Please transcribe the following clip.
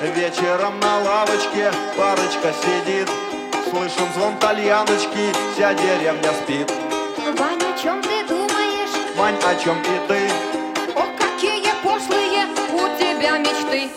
Вечером на лавочке парочка сидит Слышен звон тальяночки, вся деревня спит Вань, о чем ты думаешь? Вань, о чем и ты? О, какие пошлые у тебя мечты